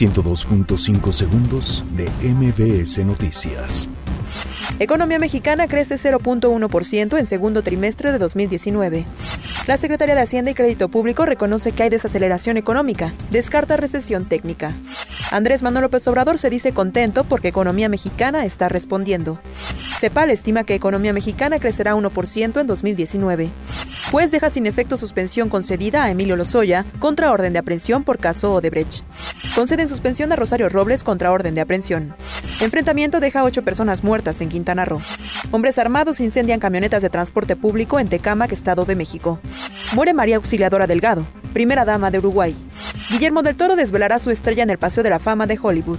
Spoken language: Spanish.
102.5 segundos de MBS Noticias. Economía mexicana crece 0.1% en segundo trimestre de 2019. La Secretaría de Hacienda y Crédito Público reconoce que hay desaceleración económica, descarta recesión técnica. Andrés Manuel López Obrador se dice contento porque economía mexicana está respondiendo. CEPAL estima que economía mexicana crecerá 1% en 2019. Juez deja sin efecto suspensión concedida a Emilio Lozoya contra orden de aprehensión por caso Odebrecht. Conceden suspensión a Rosario Robles contra orden de aprehensión. Enfrentamiento deja ocho personas muertas en Quintana Roo. Hombres armados incendian camionetas de transporte público en Tecámac, Estado de México. Muere María Auxiliadora Delgado, primera dama de Uruguay. Guillermo del Toro desvelará su estrella en el Paseo de la Fama de Hollywood.